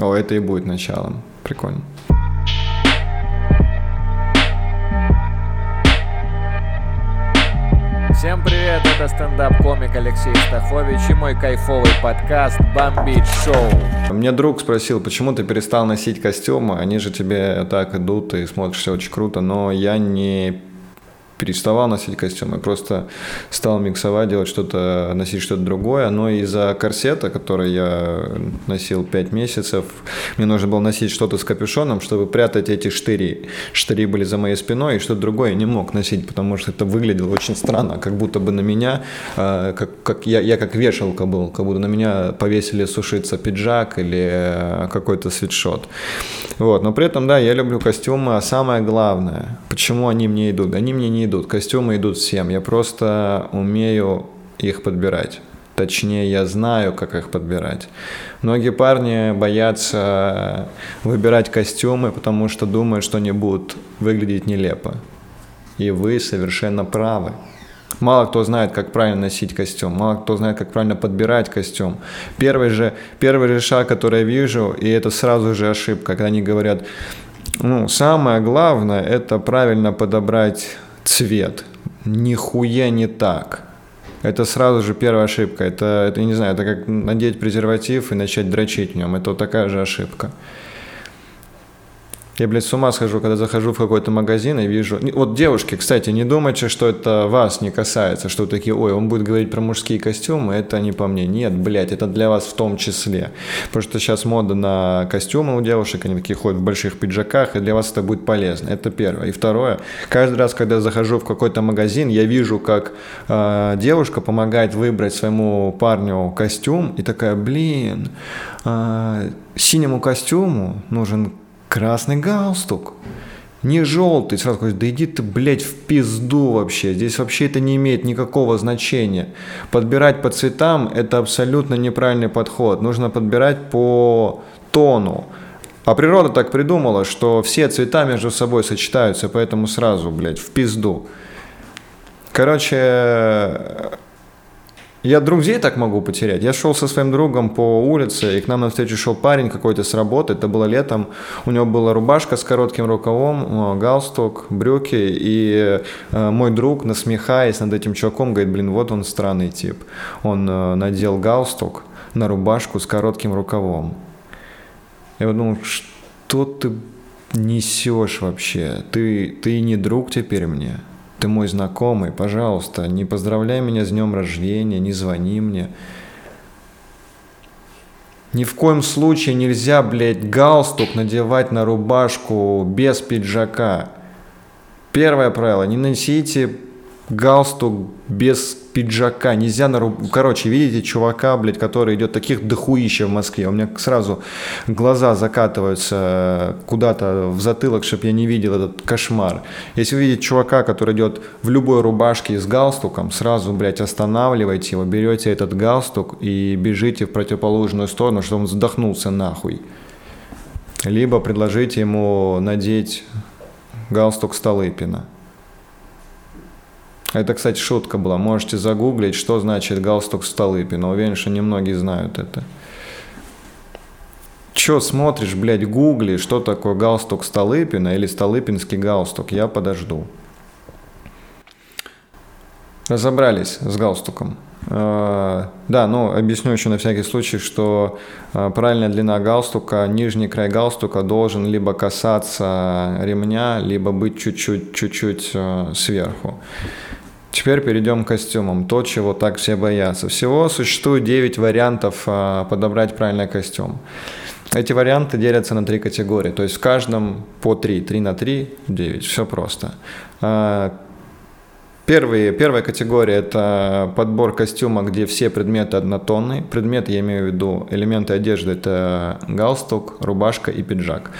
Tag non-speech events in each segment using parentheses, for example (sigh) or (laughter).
О, это и будет началом. Прикольно. Всем привет, это стендап-комик Алексей Стахович и мой кайфовый подкаст «Бомбить шоу». Мне друг спросил, почему ты перестал носить костюмы, они же тебе так идут, и смотришься очень круто, но я не переставал носить костюмы, просто стал миксовать, делать что-то, носить что-то другое, но из-за корсета, который я носил 5 месяцев, мне нужно было носить что-то с капюшоном, чтобы прятать эти штыри. Штыри были за моей спиной, и что-то другое не мог носить, потому что это выглядело очень странно, как будто бы на меня, а, как, как я, я как вешалка был, как будто на меня повесили сушиться пиджак или э, какой-то свитшот. Вот, но при этом, да, я люблю костюмы, а самое главное, почему они мне идут? Они мне не идут. Костюмы идут всем. Я просто умею их подбирать. Точнее, я знаю, как их подбирать. Многие парни боятся выбирать костюмы, потому что думают, что они будут выглядеть нелепо. И вы совершенно правы. Мало кто знает, как правильно носить костюм, мало кто знает, как правильно подбирать костюм. Первый же, первый же шаг, который я вижу, и это сразу же ошибка, когда они говорят, ну, самое главное, это правильно подобрать цвет. Нихуя не так. Это сразу же первая ошибка. Это, это, не знаю, это как надеть презерватив и начать дрочить в нем. Это вот такая же ошибка. Я, блядь, с ума схожу, когда захожу в какой-то магазин и вижу... Вот девушки, кстати, не думайте, что это вас не касается, что такие, ой, он будет говорить про мужские костюмы, это не по мне. Нет, блядь, это для вас в том числе. Потому что сейчас мода на костюмы у девушек, они такие ходят в больших пиджаках, и для вас это будет полезно. Это первое. И второе, каждый раз, когда я захожу в какой-то магазин, я вижу, как э, девушка помогает выбрать своему парню костюм, и такая, блин, э, синему костюму нужен красный галстук. Не желтый, сразу говорю, да иди ты, блядь, в пизду вообще. Здесь вообще это не имеет никакого значения. Подбирать по цветам – это абсолютно неправильный подход. Нужно подбирать по тону. А природа так придумала, что все цвета между собой сочетаются, поэтому сразу, блядь, в пизду. Короче, я друзей так могу потерять. Я шел со своим другом по улице, и к нам навстречу шел парень какой-то с работы. Это было летом. У него была рубашка с коротким рукавом, галстук, брюки. И э, мой друг, насмехаясь над этим чуваком, говорит, блин, вот он странный тип. Он э, надел галстук на рубашку с коротким рукавом. Я думал, что ты несешь вообще? Ты, ты не друг теперь мне ты мой знакомый, пожалуйста, не поздравляй меня с днем рождения, не звони мне. Ни в коем случае нельзя, блядь, галстук надевать на рубашку без пиджака. Первое правило, не носите галстук без пиджака, нельзя на руб... Короче, видите чувака, блядь, который идет таких дохуища в Москве. У меня сразу глаза закатываются куда-то в затылок, чтобы я не видел этот кошмар. Если вы видите чувака, который идет в любой рубашке с галстуком, сразу, блядь, останавливайте его, берете этот галстук и бежите в противоположную сторону, чтобы он задохнулся нахуй. Либо предложите ему надеть галстук Столыпина. Это, кстати, шутка была. Можете загуглить, что значит галстук Столыпина. Уверен, что немногие знают это. Че смотришь, блядь, гугли, что такое галстук Столыпина или Столыпинский галстук? Я подожду. Разобрались с галстуком. А, да, ну объясню еще на всякий случай, что а, правильная длина галстука, нижний край галстука должен либо касаться ремня, либо быть чуть-чуть, чуть-чуть а, сверху. Теперь перейдем к костюмам. То, чего так все боятся. Всего существует 9 вариантов а, подобрать правильный костюм. Эти варианты делятся на три категории. То есть в каждом по 3. 3 на 3, 9. Все просто. А, первые, первая категория – это подбор костюма, где все предметы однотонные. Предметы, я имею в виду, элементы одежды – это галстук, рубашка и пиджак.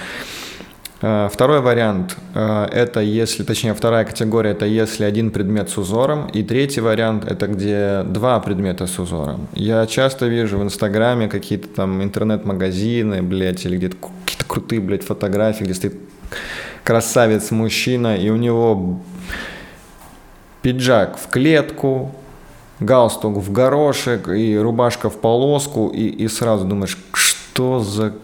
Э, второй вариант э, – это если, точнее, вторая категория – это если один предмет с узором. И третий вариант – это где два предмета с узором. Я часто вижу в Инстаграме какие-то там интернет-магазины, блядь, или где-то какие-то крутые, блядь, фотографии, где стоит красавец-мужчина, и у него пиджак в клетку, галстук в горошек и рубашка в полоску, и, и сразу думаешь, что за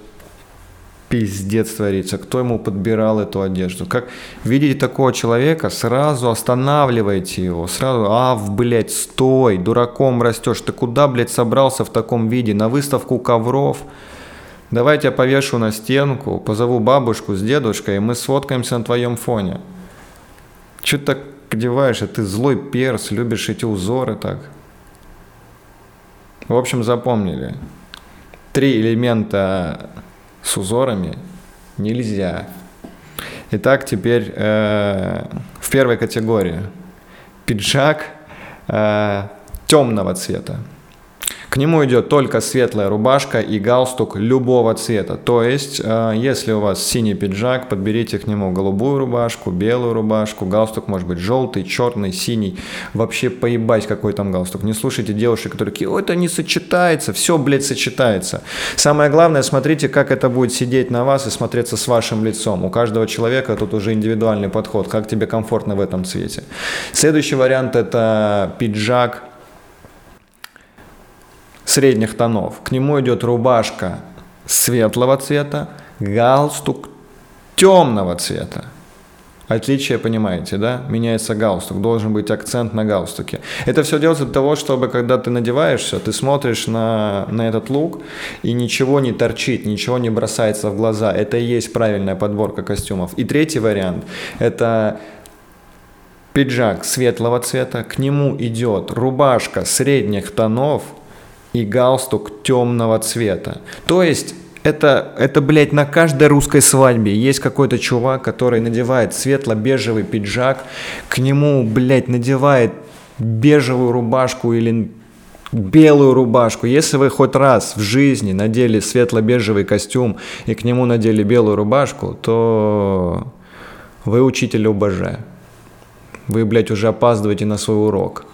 пиздец творится, кто ему подбирал эту одежду. Как видите такого человека, сразу останавливайте его, сразу, ав, блядь, стой, дураком растешь, ты куда, блядь, собрался в таком виде, на выставку ковров? Давайте я повешу на стенку, позову бабушку с дедушкой, и мы сфоткаемся на твоем фоне. Че ты так одеваешься? Ты злой перс, любишь эти узоры так. В общем, запомнили. Три элемента с узорами нельзя. Итак, теперь э, в первой категории пиджак э, темного цвета. К нему идет только светлая рубашка и галстук любого цвета. То есть, э, если у вас синий пиджак, подберите к нему голубую рубашку, белую рубашку, галстук может быть желтый, черный, синий. Вообще поебать, какой там галстук. Не слушайте девушек, которые такие, ой, это не сочетается. Все, блядь, сочетается. Самое главное, смотрите, как это будет сидеть на вас и смотреться с вашим лицом. У каждого человека тут уже индивидуальный подход, как тебе комфортно в этом цвете. Следующий вариант это пиджак средних тонов. К нему идет рубашка светлого цвета, галстук темного цвета. Отличие, понимаете, да? Меняется галстук, должен быть акцент на галстуке. Это все делается для того, чтобы, когда ты надеваешься, ты смотришь на, на этот лук, и ничего не торчит, ничего не бросается в глаза. Это и есть правильная подборка костюмов. И третий вариант – это пиджак светлого цвета, к нему идет рубашка средних тонов – и галстук темного цвета. То есть это, это, блядь, на каждой русской свадьбе есть какой-то чувак, который надевает светло-бежевый пиджак, к нему, блядь, надевает бежевую рубашку или белую рубашку. Если вы хоть раз в жизни надели светло-бежевый костюм и к нему надели белую рубашку, то вы учитель ОБЖ. Вы, блядь, уже опаздываете на свой урок.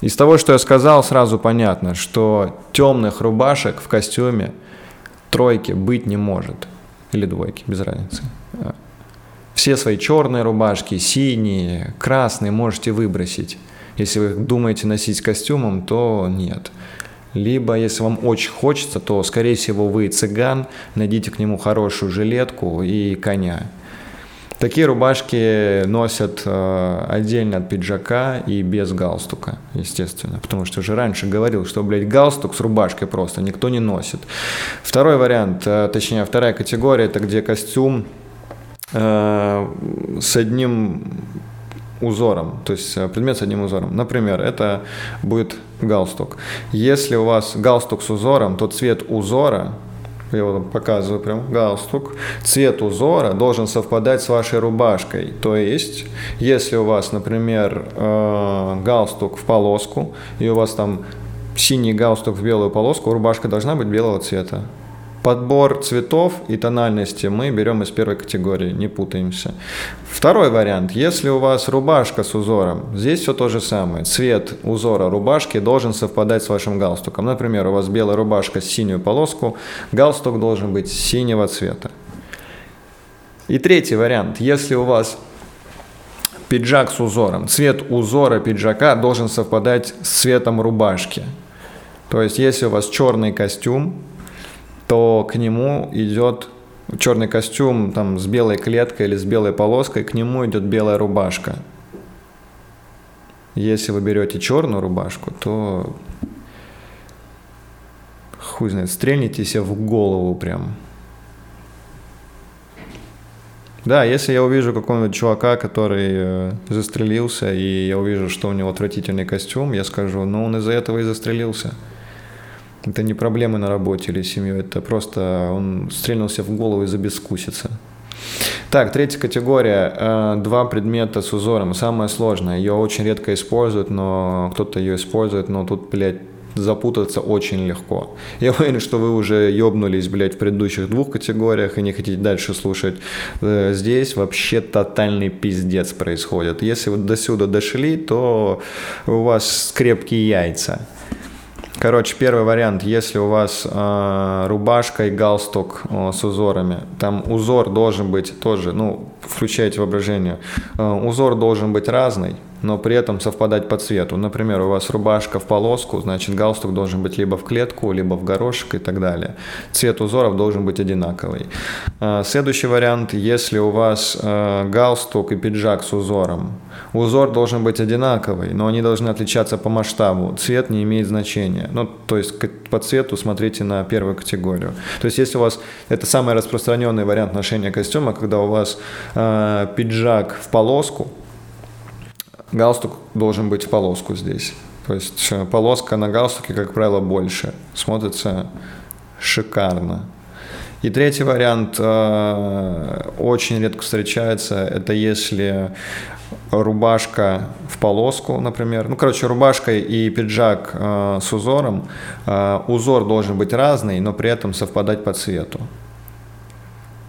Из того, что я сказал, сразу понятно, что темных рубашек в костюме тройки быть не может. Или двойки, без разницы. Все свои черные рубашки, синие, красные можете выбросить. Если вы думаете носить костюмом, то нет. Либо, если вам очень хочется, то, скорее всего, вы цыган, найдите к нему хорошую жилетку и коня. Такие рубашки носят э, отдельно от пиджака и без галстука, естественно. Потому что уже раньше говорил, что, блядь, галстук с рубашкой просто никто не носит. Второй вариант, э, точнее, вторая категория, это где костюм э, с одним узором, то есть предмет с одним узором. Например, это будет галстук. Если у вас галстук с узором, то цвет узора я вот показываю прям галстук, цвет узора должен совпадать с вашей рубашкой. То есть, если у вас, например, э, галстук в полоску, и у вас там синий галстук в белую полоску, рубашка должна быть белого цвета. Подбор цветов и тональности мы берем из первой категории, не путаемся. Второй вариант. Если у вас рубашка с узором, здесь все то же самое. Цвет узора рубашки должен совпадать с вашим галстуком. Например, у вас белая рубашка с синюю полоску, галстук должен быть синего цвета. И третий вариант. Если у вас пиджак с узором, цвет узора пиджака должен совпадать с цветом рубашки. То есть, если у вас черный костюм, то к нему идет черный костюм там, с белой клеткой или с белой полоской, к нему идет белая рубашка. Если вы берете черную рубашку, то хуй знает, стрельните себе в голову прям. Да, если я увижу какого-нибудь чувака, который э, застрелился, и я увижу, что у него отвратительный костюм, я скажу, ну он из-за этого и застрелился. Это не проблемы на работе или семью, это просто он стрельнулся в голову из-за бескусицы. Так, третья категория. Э, два предмета с узором. Самое сложное. Ее очень редко используют, но кто-то ее использует, но тут, блядь, запутаться очень легко. (laughs) Я уверен, что вы уже ёбнулись, блядь, в предыдущих двух категориях и не хотите дальше слушать. Э, здесь вообще тотальный пиздец происходит. Если вы до сюда дошли, то у вас крепкие яйца. Короче, первый вариант, если у вас э, рубашка и галстук э, с узорами, там узор должен быть тоже, ну, включайте воображение, э, узор должен быть разный, но при этом совпадать по цвету. Например, у вас рубашка в полоску, значит галстук должен быть либо в клетку, либо в горошек и так далее. Цвет узоров должен быть одинаковый. А, следующий вариант, если у вас а, галстук и пиджак с узором, узор должен быть одинаковый, но они должны отличаться по масштабу. Цвет не имеет значения. Ну, то есть по цвету смотрите на первую категорию. То есть если у вас, это самый распространенный вариант ношения костюма, когда у вас э, пиджак в полоску, галстук должен быть в полоску здесь. То есть э, полоска на галстуке, как правило, больше. Смотрится шикарно. И третий вариант э, очень редко встречается, это если рубашка в полоску, например. Ну, короче, рубашка и пиджак э, с узором. Э, узор должен быть разный, но при этом совпадать по цвету.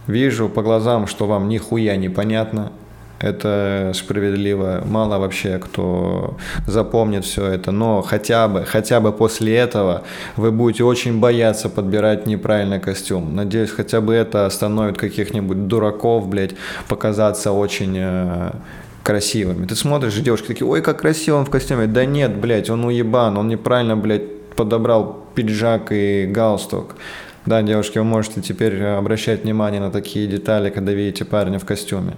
Вижу по глазам, что вам нихуя не понятно. Это справедливо. Мало вообще кто запомнит все это. Но хотя бы, хотя бы после этого вы будете очень бояться подбирать неправильный костюм. Надеюсь, хотя бы это остановит каких-нибудь дураков, блядь, показаться очень э, красивыми. Ты смотришь, и девушки такие, ой, как красиво он в костюме. Да нет, блядь, он уебан, он неправильно, блядь, подобрал пиджак и галстук. Да, девушки, вы можете теперь обращать внимание на такие детали, когда видите парня в костюме.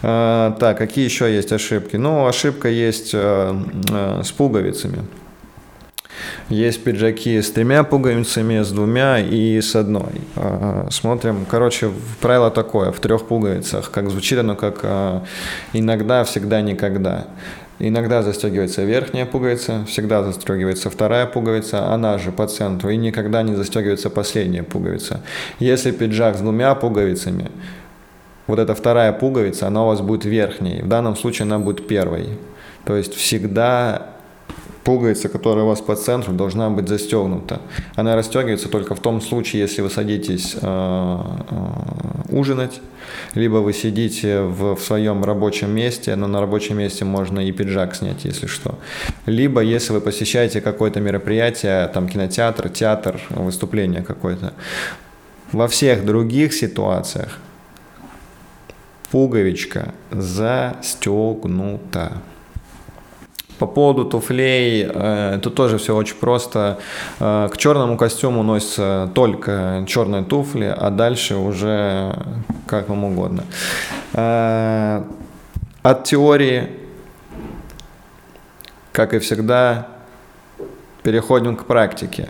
А, так, какие еще есть ошибки? Ну, ошибка есть а, а, с пуговицами. Есть пиджаки с тремя пуговицами, с двумя и с одной. Смотрим, короче, правило такое, в трех пуговицах. Как звучит оно, как иногда, всегда, никогда. Иногда застегивается верхняя пуговица, всегда застегивается вторая пуговица, она же по центру, и никогда не застегивается последняя пуговица. Если пиджак с двумя пуговицами, вот эта вторая пуговица, она у вас будет верхней. В данном случае она будет первой. То есть всегда пуговица, которая у вас по центру, должна быть застегнута. Она расстегивается только в том случае, если вы садитесь э, э, ужинать, либо вы сидите в, в своем рабочем месте, но на рабочем месте можно и пиджак снять, если что. Либо если вы посещаете какое-то мероприятие, там кинотеатр, театр, выступление какое-то. Во всех других ситуациях пуговичка застегнута. По поводу туфлей, э, тут тоже все очень просто. Э, к черному костюму носятся только черные туфли, а дальше уже как вам угодно. Э, от теории, как и всегда, переходим к практике.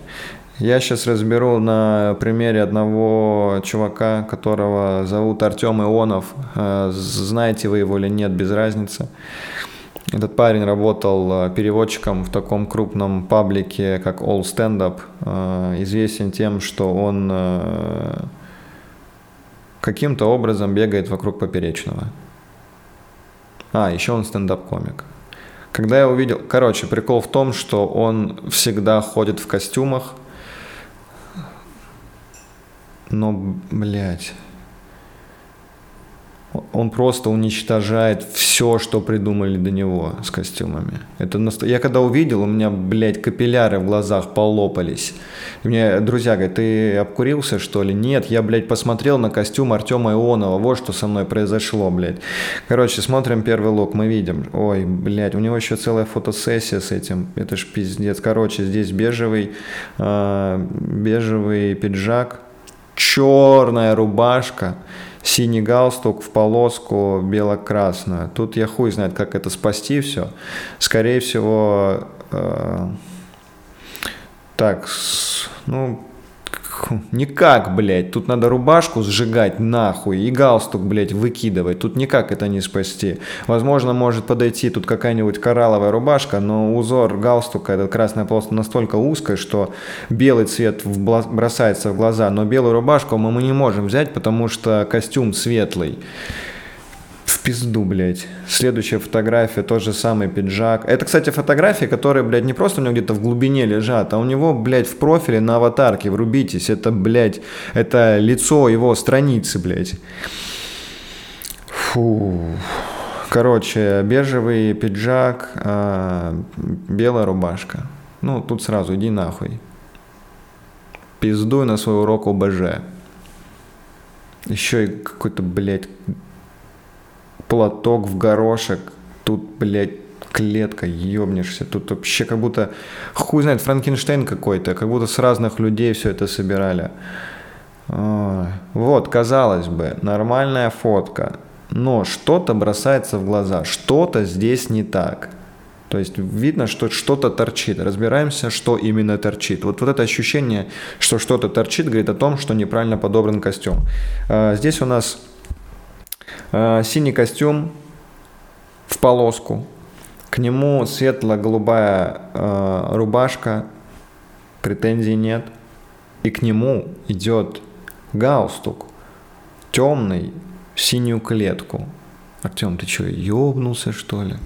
Я сейчас разберу на примере одного чувака, которого зовут Артем Ионов. Знаете вы его или нет, без разницы. Этот парень работал э, переводчиком в таком крупном паблике, как All Stand Up. Э, известен тем, что он э, каким-то образом бегает вокруг поперечного. А, еще он стендап-комик. Когда я увидел... Короче, прикол в том, что он всегда ходит в костюмах, но, блядь, он просто уничтожает все, что придумали до него с костюмами. Это наст... Я когда увидел, у меня, блядь, капилляры в глазах полопались. И мне друзья говорят, ты обкурился, что ли? Нет, я, блядь, посмотрел на костюм Артема Ионова. Вот что со мной произошло, блядь. Короче, смотрим первый лук, мы видим. Ой, блядь, у него еще целая фотосессия с этим. Это ж пиздец. Короче, здесь бежевый, э, бежевый пиджак, черная рубашка синий галстук в полоску бело-красную. Тут я хуй знает, как это спасти все. Скорее всего, э, так, ну, Никак, блядь. Тут надо рубашку сжигать нахуй и галстук, блядь, выкидывать. Тут никак это не спасти. Возможно, может подойти тут какая-нибудь коралловая рубашка, но узор галстука, этот красная полоска настолько узкая, что белый цвет бросается в глаза. Но белую рубашку мы, мы не можем взять, потому что костюм светлый в пизду, блядь. Следующая фотография, тот же самый пиджак. Это, кстати, фотографии, которые, блядь, не просто у него где-то в глубине лежат, а у него, блядь, в профиле на аватарке, врубитесь. Это, блядь, это лицо его страницы, блядь. Фу. Короче, бежевый пиджак, а, белая рубашка. Ну, тут сразу иди нахуй. Пиздуй на свой урок ОБЖ. Еще и какой-то, блядь, платок в горошек, тут, блядь, клетка, ёбнешься. Тут вообще как будто, хуй знает, Франкенштейн какой-то, как будто с разных людей все это собирали. Вот, казалось бы, нормальная фотка, но что-то бросается в глаза, что-то здесь не так. То есть видно, что что-то торчит. Разбираемся, что именно торчит. Вот, вот это ощущение, что что-то торчит, говорит о том, что неправильно подобран костюм. А, здесь у нас синий костюм в полоску. К нему светло-голубая а, рубашка. Претензий нет. И к нему идет галстук темный в синюю клетку. Артем, ты что, ёбнулся что ли?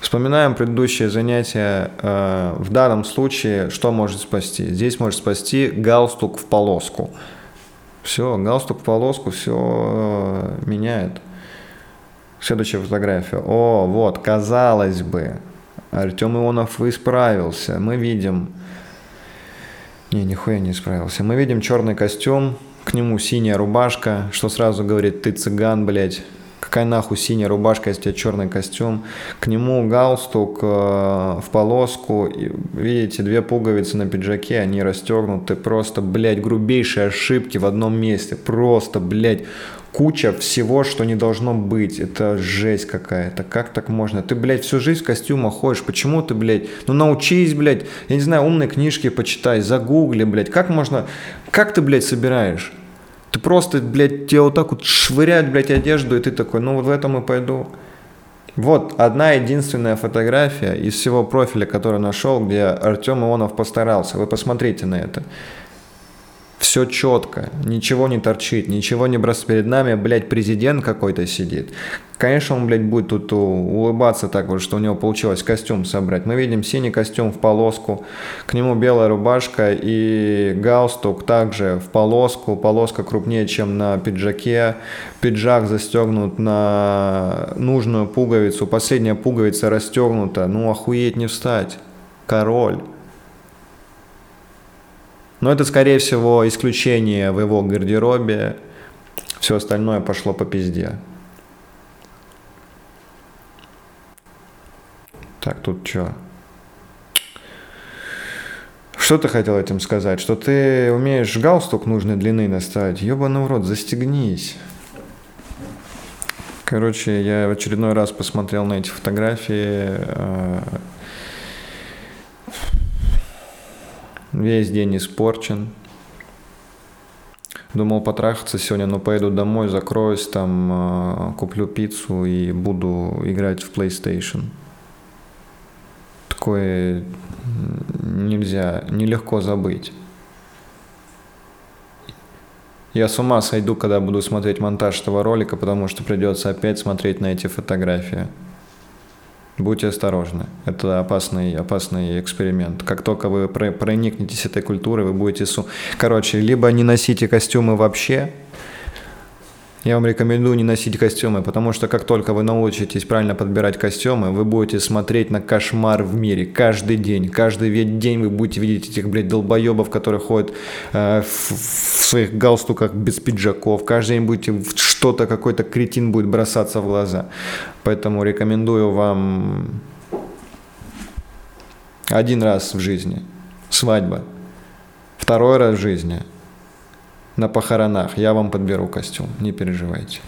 Вспоминаем предыдущее занятие. Э, в данном случае что может спасти? Здесь может спасти галстук в полоску. Все, галстук в полоску все э, меняет. Следующая фотография. О, вот, казалось бы, Артем Ионов исправился. Мы видим не, нихуя не справился. Мы видим черный костюм, к нему синяя рубашка, что сразу говорит, ты цыган, блядь. Какая нахуй синяя рубашка, если у тебя черный костюм. К нему галстук э, в полоску. И, видите, две пуговицы на пиджаке, они расстегнуты. Просто, блядь, грубейшие ошибки в одном месте. Просто, блядь, куча всего, что не должно быть. Это жесть какая-то. Как так можно? Ты, блядь, всю жизнь в костюмах ходишь. Почему ты, блядь? Ну научись, блядь. Я не знаю, умные книжки почитай, загугли, блядь. Как можно... Как ты, блядь, собираешь? Ты просто, блядь, тебе вот так вот швыряют, блядь, одежду, и ты такой, ну вот в этом и пойду. Вот одна единственная фотография из всего профиля, который нашел, где Артем Ионов постарался. Вы посмотрите на это все четко, ничего не торчит, ничего не бросает. Перед нами, блядь, президент какой-то сидит. Конечно, он, блядь, будет тут улыбаться так вот, что у него получилось костюм собрать. Мы видим синий костюм в полоску, к нему белая рубашка и галстук также в полоску. Полоска крупнее, чем на пиджаке. Пиджак застегнут на нужную пуговицу. Последняя пуговица расстегнута. Ну, охуеть не встать. Король. Но это, скорее всего, исключение в его гардеробе. Все остальное пошло по пизде. Так, тут что? Что ты хотел этим сказать? Что ты умеешь галстук нужной длины наставить? Ёбаный рот, застегнись. Короче, я в очередной раз посмотрел на эти фотографии. Э, Весь день испорчен. Думал потрахаться сегодня, но поеду домой, закроюсь там, а, куплю пиццу и буду играть в PlayStation. Такое нельзя, нелегко забыть. Я с ума сойду, когда буду смотреть монтаж этого ролика, потому что придется опять смотреть на эти фотографии. Будьте осторожны. Это опасный, опасный эксперимент. Как только вы проникнетесь этой культурой, вы будете... Су... Короче, либо не носите костюмы вообще, я вам рекомендую не носить костюмы, потому что как только вы научитесь правильно подбирать костюмы, вы будете смотреть на кошмар в мире каждый день. Каждый день вы будете видеть этих, блядь, долбоебов, которые ходят э, в, в своих галстуках без пиджаков. Каждый день будете что-то, какой-то кретин будет бросаться в глаза. Поэтому рекомендую вам один раз в жизни свадьба, второй раз в жизни – на похоронах. Я вам подберу костюм, не переживайте.